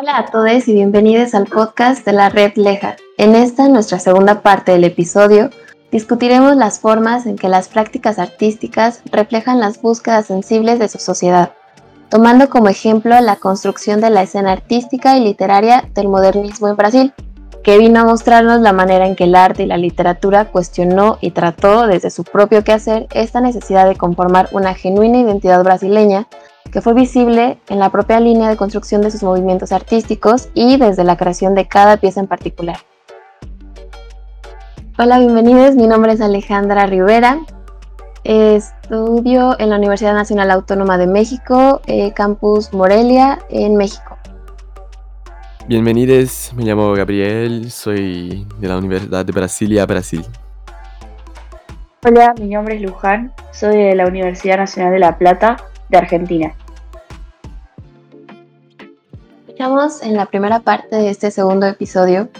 Hola a todos y bienvenidos al podcast de la Red Leja. En esta, nuestra segunda parte del episodio, discutiremos las formas en que las prácticas artísticas reflejan las búsquedas sensibles de su sociedad, tomando como ejemplo la construcción de la escena artística y literaria del modernismo en Brasil, que vino a mostrarnos la manera en que el arte y la literatura cuestionó y trató desde su propio quehacer esta necesidad de conformar una genuina identidad brasileña que fue visible en la propia línea de construcción de sus movimientos artísticos y desde la creación de cada pieza en particular. Hola, bienvenidos. Mi nombre es Alejandra Rivera. Estudio en la Universidad Nacional Autónoma de México, eh, Campus Morelia, en México. Bienvenidos, me llamo Gabriel, soy de la Universidad de Brasilia, Brasil. Hola, mi nombre es Luján, soy de la Universidad Nacional de La Plata, de Argentina. Escuchamos en la primera parte de este segundo episodio.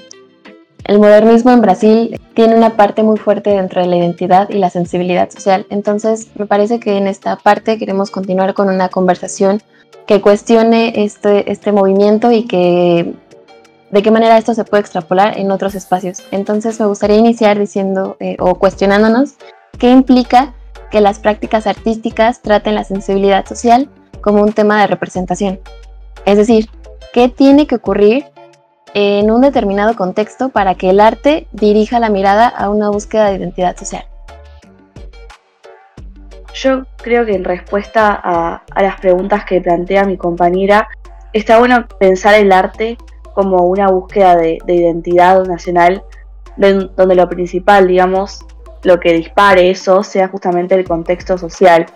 El modernismo en Brasil tiene una parte muy fuerte dentro de la identidad y la sensibilidad social. Entonces, me parece que en esta parte queremos continuar con una conversación que cuestione este, este movimiento y que de qué manera esto se puede extrapolar en otros espacios. Entonces, me gustaría iniciar diciendo eh, o cuestionándonos qué implica que las prácticas artísticas traten la sensibilidad social como un tema de representación. Es decir, ¿qué tiene que ocurrir en un determinado contexto para que el arte dirija la mirada a una búsqueda de identidad social? Yo creo que en respuesta a, las preguntas que plantea mi compañera, está bueno pensar el arte como una búsqueda de, de identidad nacional, donde lo principal, digamos, lo que dispare eso sea justamente el contexto social.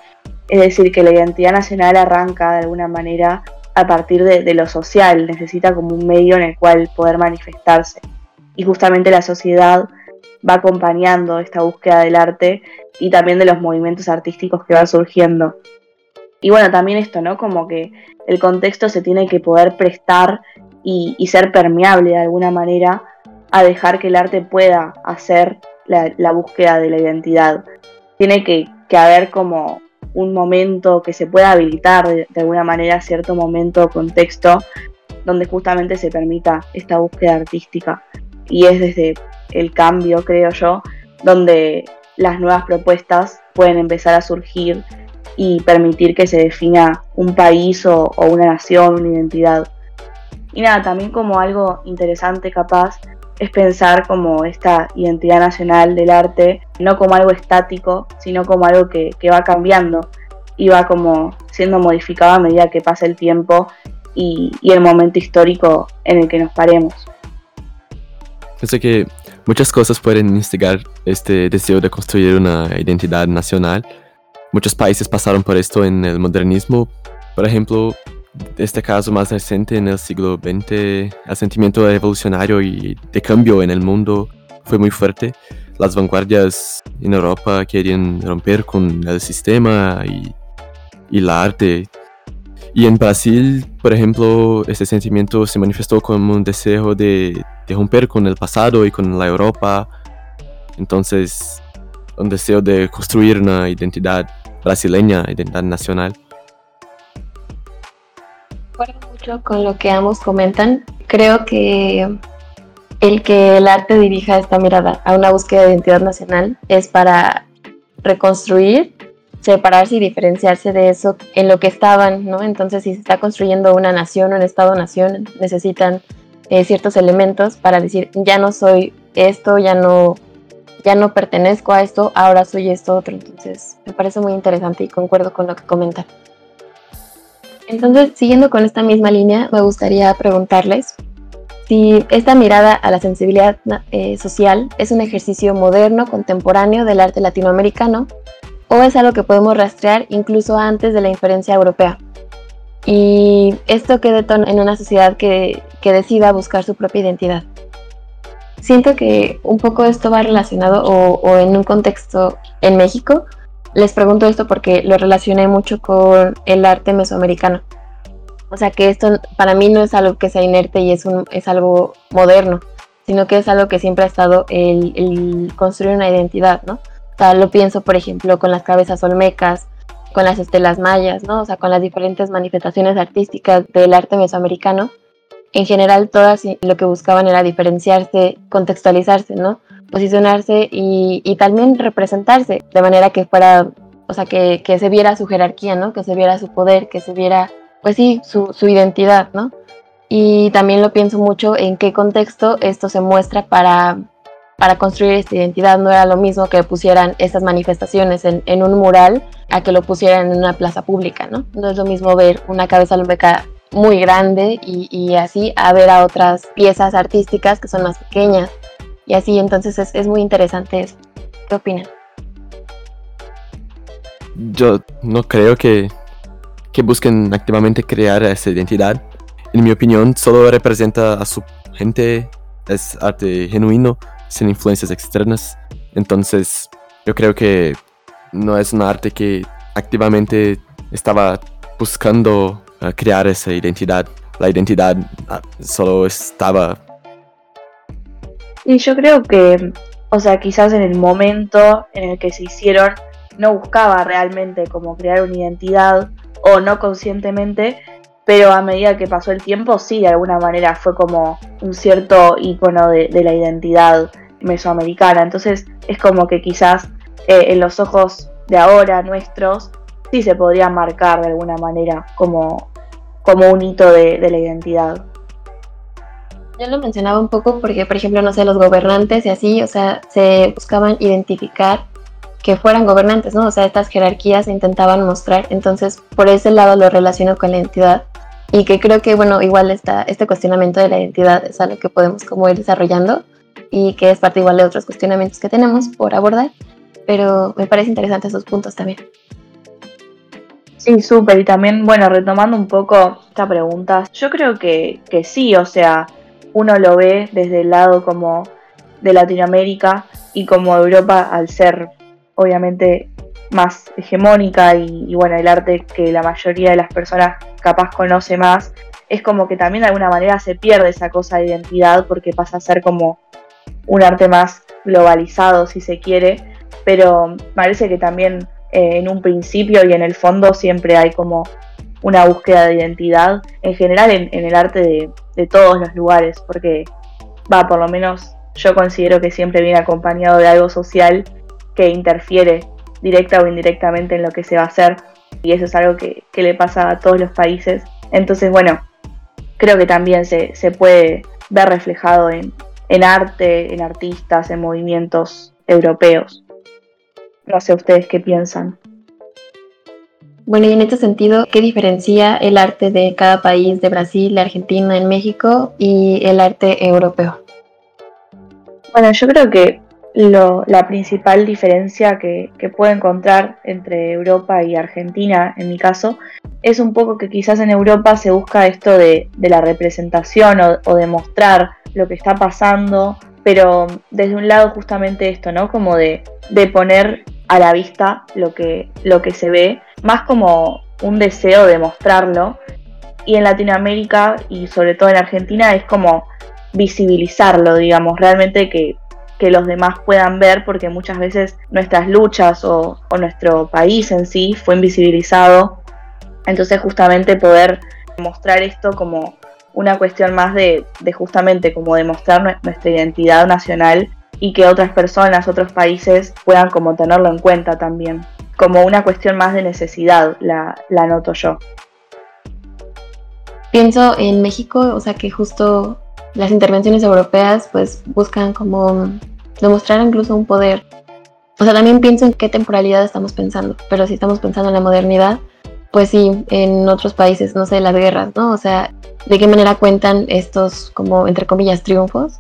Es decir, que la identidad nacional arranca de alguna manera a partir de, lo social, necesita como un medio en el cual poder manifestarse. Y justamente la sociedad va acompañando esta búsqueda del arte y también de los movimientos artísticos que van surgiendo. Y bueno, también esto, ¿no? Como que el contexto se tiene que poder prestar y ser permeable de alguna manera a dejar que el arte pueda hacer la, búsqueda de la identidad. Tiene que, haber como un momento que se pueda habilitar de, alguna manera cierto momento o contexto donde justamente se permita esta búsqueda artística. Y es desde el cambio, creo yo, donde las nuevas propuestas pueden empezar a surgir y permitir que se defina un país o, o una nación, una identidad. Y nada, también como algo interesante capaz es pensar como esta identidad nacional del arte, no como algo estático, sino como algo que, va cambiando y va como siendo modificado a medida que pasa el tiempo y, el momento histórico en el que nos paremos. Pensé que muchas cosas pueden instigar este deseo de construir una identidad nacional. Muchos países pasaron por esto en el modernismo. Por ejemplo, este caso más reciente en el siglo XX, el sentimiento revolucionario y de cambio en el mundo fue muy fuerte. Las vanguardias en Europa querían romper con el sistema y, y el arte. Y en Brasil, por ejemplo, este sentimiento se manifestó como un deseo de, de romper con el pasado y con la Europa. Entonces, un deseo de construir una identidad brasileña, identidad nacional acuerdo mucho con lo que ambos comentan. Creo que el que el arte dirija esta mirada a una búsqueda de identidad nacional es para reconstruir, separarse y diferenciarse de eso en lo que estaban, ¿no? Entonces, si se está construyendo una nación, un estado-nación, necesitan eh, ciertos elementos para decir, ya no soy esto, ya no, ya no pertenezco a esto, ahora soy esto otro. Entonces, me parece muy interesante y concuerdo con lo que comentan. Entonces, siguiendo con esta misma línea, me gustaría preguntarles si esta mirada a la sensibilidad eh, social es un ejercicio moderno, contemporáneo del arte latinoamericano, o es algo que podemos rastrear incluso antes de la inferencia europea. Y esto que detona en una sociedad que, decida buscar su propia identidad. Siento que un poco esto va relacionado o, o en un contexto en México, les pregunto esto porque lo relacioné mucho con el arte mesoamericano. O sea que esto para mí no es algo que sea inerte y es, un, es algo moderno, sino que es algo que siempre ha estado el, construir una identidad, ¿no? O sea, lo pienso, por ejemplo, con las cabezas olmecas, con las estelas mayas, ¿no? O sea, con las diferentes manifestaciones artísticas del arte mesoamericano. en general todas lo que buscaban era diferenciarse, contextualizarse, ¿no? Posicionarse y, también representarse de manera que fuera, o sea, que, que, se viera su jerarquía, ¿no? Que se viera su poder, que se viera, pues sí, su, su identidad, ¿no? Y también lo pienso mucho en qué contexto esto se muestra para, para construir esta identidad. No era lo mismo que pusieran estas manifestaciones en, en, un mural a que lo pusieran en una plaza pública, ¿no? No es lo mismo ver una cabeza lumbeca muy grande y, y, así a ver a otras piezas artísticas que son más pequeñas. Y así, entonces es, es muy interesante eso. ¿Qué opinan? Yo no creo que, que busquen activamente crear esa identidad. En mi opinión, solo representa a su gente, es arte genuino, sin influencias externas. Entonces, yo creo que no es un arte que activamente estaba buscando uh, crear esa identidad. La identidad uh, solo estaba... Y yo creo que, o sea, quizás en el momento en el que se hicieron, no buscaba realmente como crear una identidad o no conscientemente, pero a medida que pasó el tiempo, sí, de alguna manera fue como un cierto icono de, la identidad mesoamericana. Entonces es como que quizás eh, en los ojos de ahora nuestros sí se podría marcar de alguna manera como, como un hito de la identidad. Yo lo mencionaba un poco porque, por ejemplo, no sé, los gobernantes y así, o sea, se buscaban identificar que fueran gobernantes, ¿no? O sea, estas jerarquías se intentaban mostrar, entonces por ese lado lo relaciono con la identidad y que creo que, bueno, igual está, este cuestionamiento de la identidad es algo que podemos como ir desarrollando y que es parte igual de otros cuestionamientos que tenemos por abordar, pero me parece interesante esos puntos también. Sí, súper. Y también, bueno, retomando un poco esta pregunta, yo creo que, que sí, o sea, uno lo ve desde el lado como de Latinoamérica y como Europa al ser obviamente más hegemónica y, bueno, el arte que la mayoría de las personas capaz conoce más, es como que también de alguna manera se pierde esa cosa de identidad porque pasa a ser como un arte más globalizado si se quiere, pero parece que también eh, en un principio y en el fondo siempre hay como una búsqueda de identidad en general en, el arte de, de, todos los lugares, porque va, por lo menos yo considero que siempre viene acompañado de algo social que interfiere directa o indirectamente en lo que se va a hacer y eso es algo que, que le pasa a todos los países. Entonces, bueno, creo que también se, se puede ver reflejado en, en arte, en artistas, en movimientos europeos. No sé ustedes qué piensan. Bueno, y en este sentido, ¿qué diferencia el arte de cada país, de Brasil, de Argentina, en México y el arte europeo? Bueno, yo creo que lo, la principal diferencia que, puedo encontrar entre Europa y Argentina, en mi caso, es un poco que quizás en Europa se busca esto de, la representación o, de mostrar lo que está pasando, pero desde un lado justamente esto, ¿no? Como de poner a la vista lo que, lo que se ve, más como un deseo de mostrarlo. Y en Latinoamérica y sobre todo en Argentina es como visibilizarlo, digamos, realmente que, que los demás puedan ver, porque muchas veces nuestras luchas o, nuestro país en sí fue invisibilizado. Entonces justamente poder mostrar esto como una cuestión más de, de, justamente como demostrar nuestra identidad nacional y que otras personas, otros países puedan como tenerlo en cuenta también. Como una cuestión más de necesidad, la, la noto yo. Pienso en México, o sea que justo las intervenciones europeas pues buscan como demostrar incluso un poder. O sea, también pienso en qué temporalidad estamos pensando, pero si estamos pensando en la modernidad, pues sí, en otros países, no sé, las guerras, ¿no? O sea, de qué manera cuentan estos, como, entre comillas, triunfos.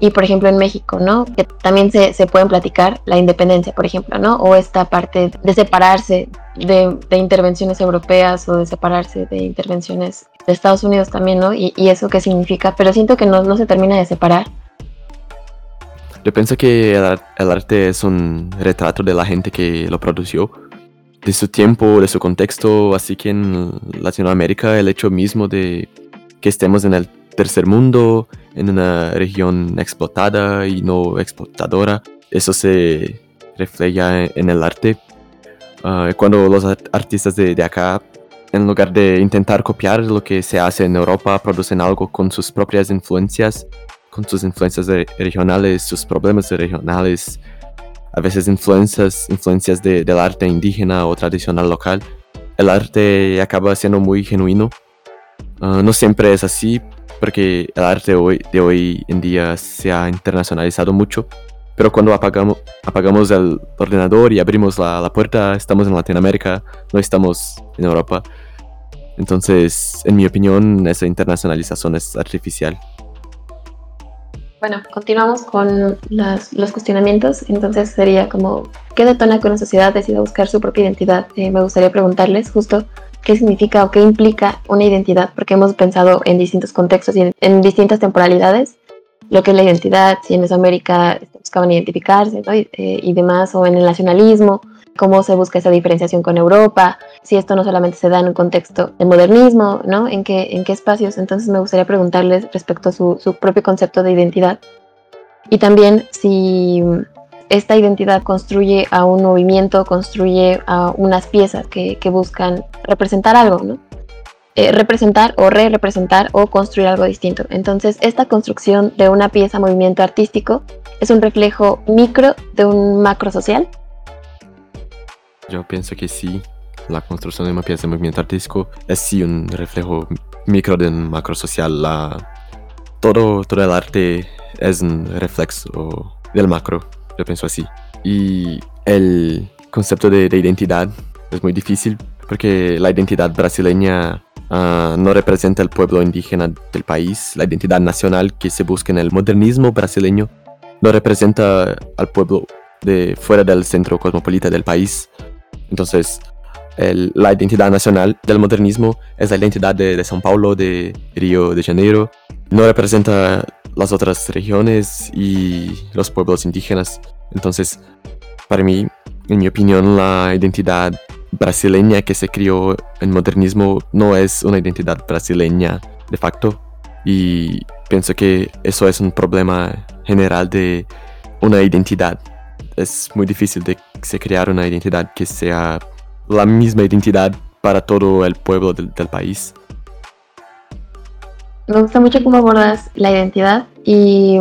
Y, por ejemplo, en México, ¿no? Que también se, se pueden platicar la independencia, por ejemplo, ¿no? O esta parte de separarse de, de, intervenciones europeas o de separarse de intervenciones de Estados Unidos también, ¿no? Y, y eso qué significa. Pero siento que no, no se termina de separar. Yo pienso que el, el arte es un retrato de la gente que lo produjo de su tiempo, de su contexto, así que en Latinoamérica el hecho mismo de que estemos en el tercer mundo, en una región explotada y no explotadora, eso se refleja en el arte. Uh, cuando los artistas de, de, acá en lugar de intentar copiar lo que se hace en Europa, producen algo con sus propias influencias, con sus influencias regionales, sus problemas regionales, a veces influencias, influencias de, del arte indígena o tradicional local. El arte acaba siendo muy genuino. Ah, no siempre es así, porque el arte hoy, de hoy en día se ha internacionalizado mucho. Pero cuando apagamos, apagamos el ordenador y abrimos la, la, puerta, estamos en Latinoamérica, no estamos en Europa. Entonces, en mi opinión, esa internacionalización es artificial. Bueno, continuamos con las, los cuestionamientos. Entonces sería como, ¿qué detona que una sociedad decida buscar su propia identidad? Eh, me gustaría preguntarles justo qué significa o qué implica una identidad, porque hemos pensado en distintos contextos y en distintas temporalidades lo que es la identidad, si en Mesoamérica buscaban identificarse ¿no? y, eh, y, demás, o en el nacionalismo, cómo se busca esa diferenciación con Europa, si esto no solamente se da en un contexto de modernismo, ¿no? ¿En qué, en qué espacios? Entonces me gustaría preguntarles respecto a su, su propio concepto de identidad y también si esta identidad construye a un movimiento, construye a unas piezas que, buscan representar algo, ¿no? Eh, representar o re-representar o construir algo distinto. Entonces, esta construcción de una pieza movimiento artístico es un reflejo micro de un macro social. Yo pienso que sí, la construcción de una pieza de movimiento artístico es sí un reflejo micro de un macro social. Todo, todo el arte es un reflejo del macro, yo pienso así. Y el concepto de, de identidad es muy difícil porque la identidad brasileña uh, no representa el pueblo indígena del país, la identidad nacional que se busca en el modernismo brasileño no representa al pueblo de fuera del centro cosmopolita del país. Entonces, el, la identidad nacional del modernismo es la identidad de, de São Paulo, de Río de Janeiro. No representa las otras regiones y los pueblos indígenas. Entonces, para mí, en mi opinión, la identidad brasileña que se crió en modernismo no es una identidad brasileña de facto y pienso que eso es un problema general de una identidad. Es muy difícil de se crear una identidad que sea la misma identidad para todo el pueblo del, del país. Me gusta mucho cómo abordas la identidad y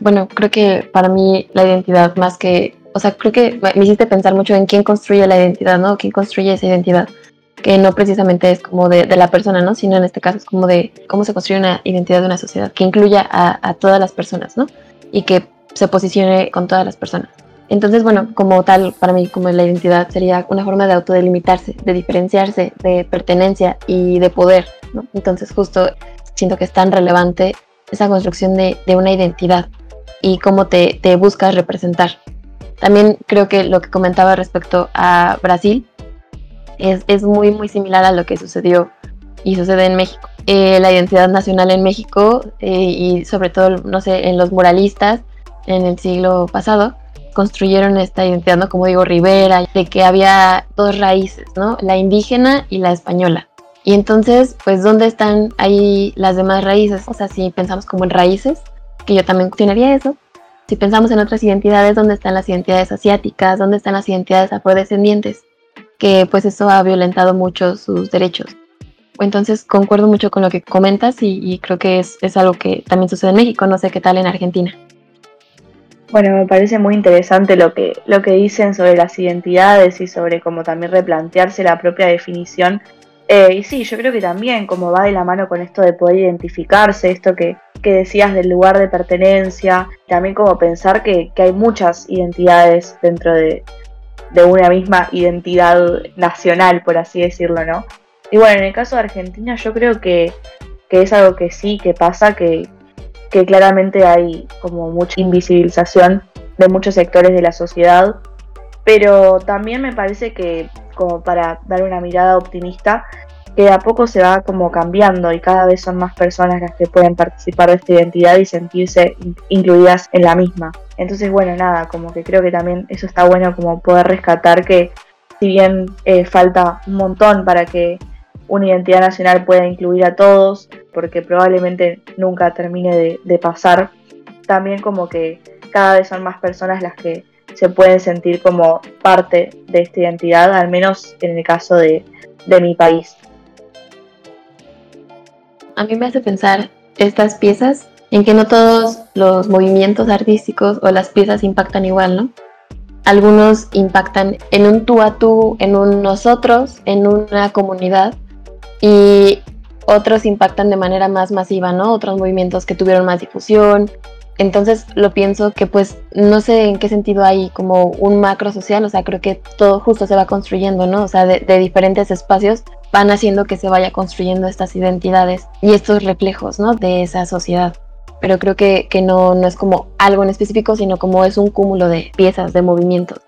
bueno, creo que para mí la identidad más que o sea, creo que me hiciste pensar mucho en quién construye la identidad, ¿no? ¿Quién construye esa identidad? Que no precisamente es como de, de la persona, ¿no? Sino en este caso es como de cómo se construye una identidad de una sociedad, que incluya a, a todas las personas, ¿no? Y que se posicione con todas las personas. Entonces, bueno, como tal, para mí, como la identidad sería una forma de autodelimitarse, de diferenciarse, de pertenencia y de poder, ¿no? Entonces, justo siento que es tan relevante esa construcción de, de una identidad y cómo te, te buscas representar. También creo que lo que comentaba respecto a Brasil es, es muy, muy similar a lo que sucedió y sucede en México. Eh, la identidad nacional en México eh, y sobre todo, no sé, en los muralistas en el siglo pasado, construyeron esta identidad, ¿no? Como digo, Rivera, de que había dos raíces, ¿no? La indígena y la española. Y entonces, pues, ¿dónde están ahí las demás raíces? O sea, si pensamos como en raíces, que yo también cuestionaría eso, si pensamos en otras identidades, ¿dónde están las identidades asiáticas? ¿Dónde están las identidades afrodescendientes? Que pues eso ha violentado mucho sus derechos. Entonces concuerdo mucho con lo que comentas y, y creo que es, es, algo que también sucede en México, no sé qué tal en Argentina. Bueno, me parece muy interesante lo que, lo que dicen sobre las identidades y sobre cómo también replantearse la propia definición eh, y sí, yo creo que también como va de la mano con esto de poder identificarse, esto que, que decías del lugar de pertenencia, también como pensar que, que hay muchas identidades dentro de, de, una misma identidad nacional, por así decirlo, ¿no? Y bueno, en el caso de Argentina yo creo que, que es algo que sí, que pasa, que, que claramente hay como mucha invisibilización de muchos sectores de la sociedad, pero también me parece que como para dar una mirada optimista, que a poco se va como cambiando y cada vez son más personas las que pueden participar de esta identidad y sentirse incluidas en la misma. Entonces, bueno, nada, como que creo que también eso está bueno como poder rescatar que si bien eh, falta un montón para que una identidad nacional pueda incluir a todos, porque probablemente nunca termine de, de pasar, también como que cada vez son más personas las que se pueden sentir como parte de esta identidad, al menos en el caso de, de mi país. a mí me hace pensar estas piezas en que no todos los movimientos artísticos o las piezas impactan igual, ¿no? Algunos impactan en un tú a tú, en un nosotros, en una comunidad, y otros impactan de manera más masiva, ¿no? Otros movimientos que tuvieron más difusión. Entonces lo pienso que pues no sé en qué sentido hay como un macro social, o sea, creo que todo justo se va construyendo, ¿no? O sea, de, diferentes espacios van haciendo que se vaya construyendo estas identidades y estos reflejos, ¿no? De esa sociedad. Pero creo que, que no, no es como algo en específico, sino como es un cúmulo de piezas, de movimientos.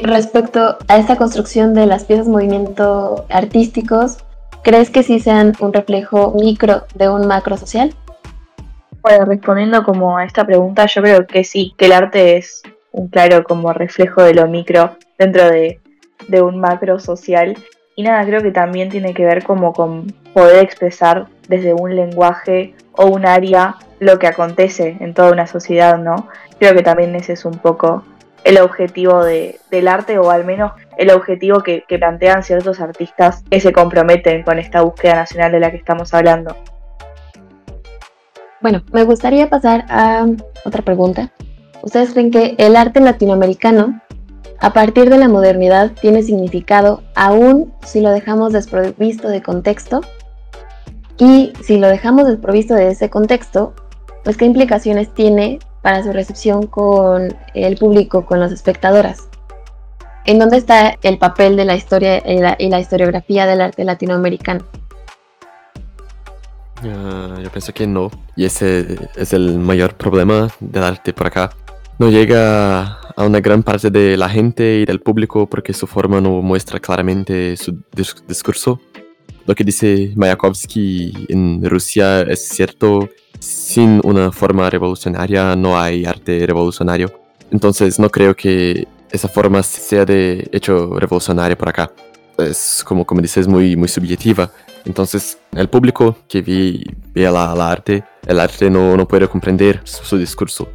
Respecto a esta construcción de las piezas movimiento artísticos, ¿Crees que sí sean un reflejo micro de un macro social? Bueno, respondiendo como a esta pregunta, yo creo que sí, que el arte es un claro como reflejo de lo micro dentro de, un macro social. Y nada, creo que también tiene que ver como con poder expresar desde un lenguaje o un área lo que acontece en toda una sociedad, ¿no? Creo que también ese es un poco el objetivo del arte o al menos el objetivo que, plantean ciertos artistas que se comprometen con esta búsqueda nacional de la que estamos hablando. Bueno, me gustaría pasar a otra pregunta. ¿Ustedes creen que el arte latinoamericano, a partir de la modernidad, tiene significado aún si lo dejamos desprovisto de contexto? Y si lo dejamos desprovisto de ese contexto, pues qué implicaciones tiene para su recepción con el público, con las espectadoras. ¿En dónde está el papel de la historia y la, historiografía del arte latinoamericano? Yo pienso que no, y ese es el mayor problema del arte por acá. No llega a una gran parte de la gente y del público porque su forma no muestra claramente su discurso. Lo que dice Mayakovsky en Rusia es cierto sin una forma revolucionaria no hay arte revolucionario. Entonces no creo que esa forma sea de hecho revolucionario por acá. Es como, como dices, muy, muy subjetiva. Entonces el público que ve, la, arte, el arte no, no puede comprender su discurso.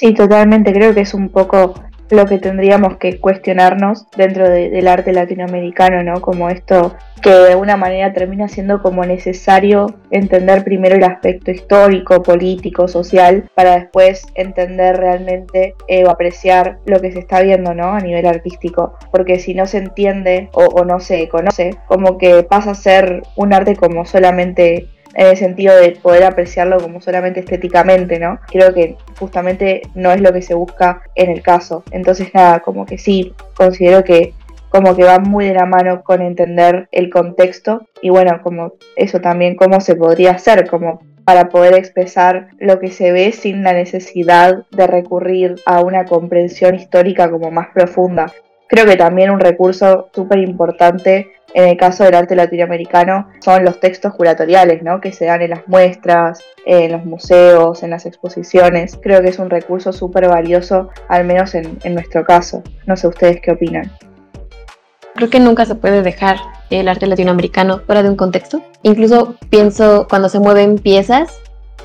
Sí, totalmente. Creo que es un poco lo que tendríamos que cuestionarnos dentro del arte latinoamericano, ¿no? Como esto que de alguna manera termina siendo como necesario entender primero el aspecto histórico, político, social, para después entender realmente eh, o apreciar lo que se está viendo, ¿no? A nivel artístico. Porque si no se entiende o, o no se conoce, como que pasa a ser un arte como solamente en el sentido de poder apreciarlo como solamente estéticamente, ¿no? Creo que justamente no es lo que se busca en el caso. Entonces, nada, como que sí, considero que como que va muy de la mano con entender el contexto y bueno, como eso también cómo se podría hacer, como para poder expresar lo que se ve sin la necesidad de recurrir a una comprensión histórica como más profunda. Creo que también un recurso súper importante en el caso del arte latinoamericano son los textos curatoriales, ¿no? Que se dan en las muestras, en los museos, en las exposiciones. Creo que es un recurso súper valioso, al menos en, en nuestro caso. No sé ustedes qué opinan. Creo que nunca se puede dejar el arte latinoamericano fuera de un contexto. Incluso pienso cuando se mueven piezas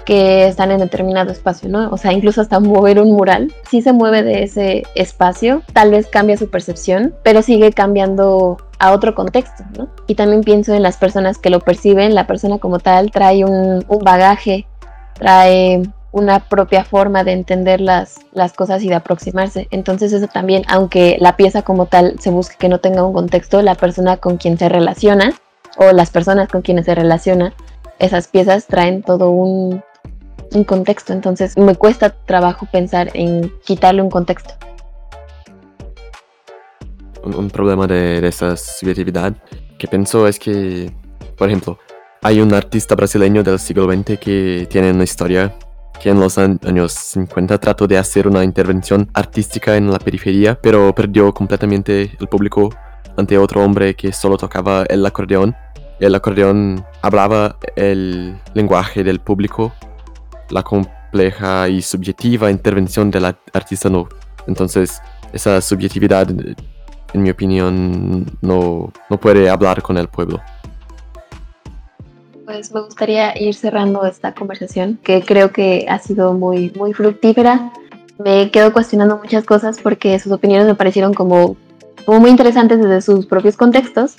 que están en determinado espacio, ¿no? O sea, incluso hasta mover un mural, si se mueve de ese espacio, tal vez cambia su percepción, pero sigue cambiando a otro contexto, ¿no? Y también pienso en las personas que lo perciben, la persona como tal trae un, bagaje, trae una propia forma de entender las, las cosas y de aproximarse. Entonces eso también, aunque la pieza como tal se busque que no tenga un contexto, la persona con quien se relaciona o las personas con quienes se relaciona, esas piezas traen todo un, un contexto, entonces me cuesta trabajo pensar en quitarle un contexto. Un, problema de, esa subjetividad que pienso es que, por ejemplo, hay un artista brasileño del siglo XX que tiene una historia que en los años 50 trató de hacer una intervención artística en la periferia, pero perdió completamente el público ante otro hombre que solo tocaba el acordeón. El acordeón hablaba el lenguaje del público la compleja y subjetiva intervención del artista no. Entonces, esa subjetividad, en mi opinión, no, no puede hablar con el pueblo. Pues me gustaría ir cerrando esta conversación, que creo que ha sido muy, muy fructífera. Me quedo cuestionando muchas cosas porque sus opiniones me parecieron como, como muy interesantes desde sus propios contextos.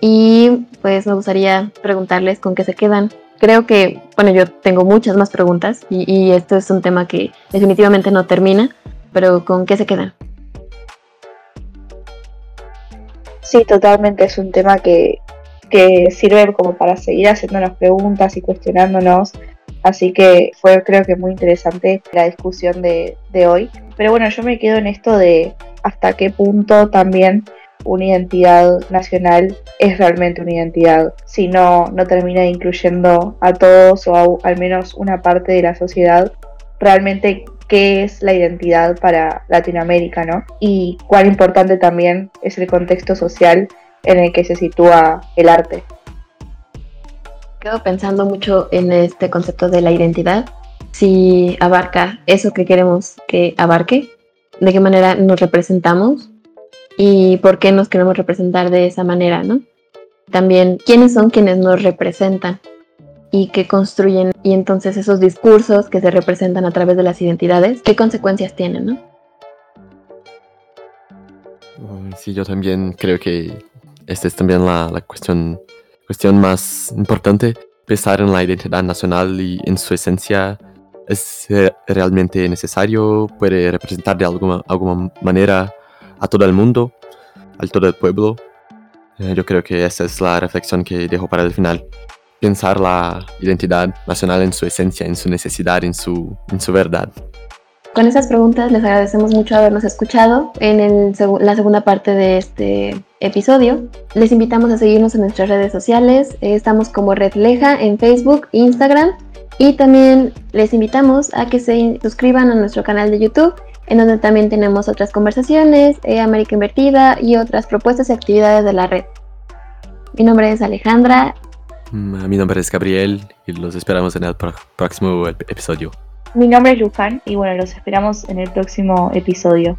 Y pues me gustaría preguntarles con qué se quedan. Creo que, bueno, yo tengo muchas más preguntas y, y esto es un tema que definitivamente no termina, pero ¿con qué se quedan? Sí, totalmente es un tema que, que sirve como para seguir haciéndonos preguntas y cuestionándonos. Así que fue creo que muy interesante la discusión de, de hoy. Pero bueno, yo me quedo en esto de hasta qué punto también una identidad nacional es realmente una identidad, si no, no termina incluyendo a todos o al menos una parte de la sociedad, realmente qué es la identidad para Latinoamérica, ¿no? Y cuán importante también es el contexto social en el que se sitúa el arte. Quedo pensando mucho en este concepto de la identidad, si abarca eso que queremos que abarque, de qué manera nos representamos y por qué nos queremos representar de esa manera, ¿no? También quiénes son quienes nos representan y que construyen y entonces esos discursos que se representan a través de las identidades, qué consecuencias tienen, ¿no? Sí, yo también creo que esta es también la, la cuestión, cuestión más importante. Pensar en la identidad nacional y en su esencia es realmente necesario, puede representar de alguna, alguna manera a todo el mundo, a todo el pueblo. Eh, yo creo que esa es la reflexión que dejo para el final. Pensar la identidad nacional en su esencia, en su necesidad, en su, en su verdad. Con esas preguntas les agradecemos mucho habernos escuchado en el, la segunda parte de este episodio. Les invitamos a seguirnos en nuestras redes sociales. Estamos como Red Leja en Facebook, Instagram y también les invitamos a que se suscriban a nuestro canal de YouTube en donde también tenemos otras conversaciones, eh, América Invertida y otras propuestas y actividades de la red. Mi nombre es Alejandra. Mm, mi nombre es Gabriel y los esperamos en el próximo episodio. Mi nombre es Luján y bueno, los esperamos en el próximo episodio.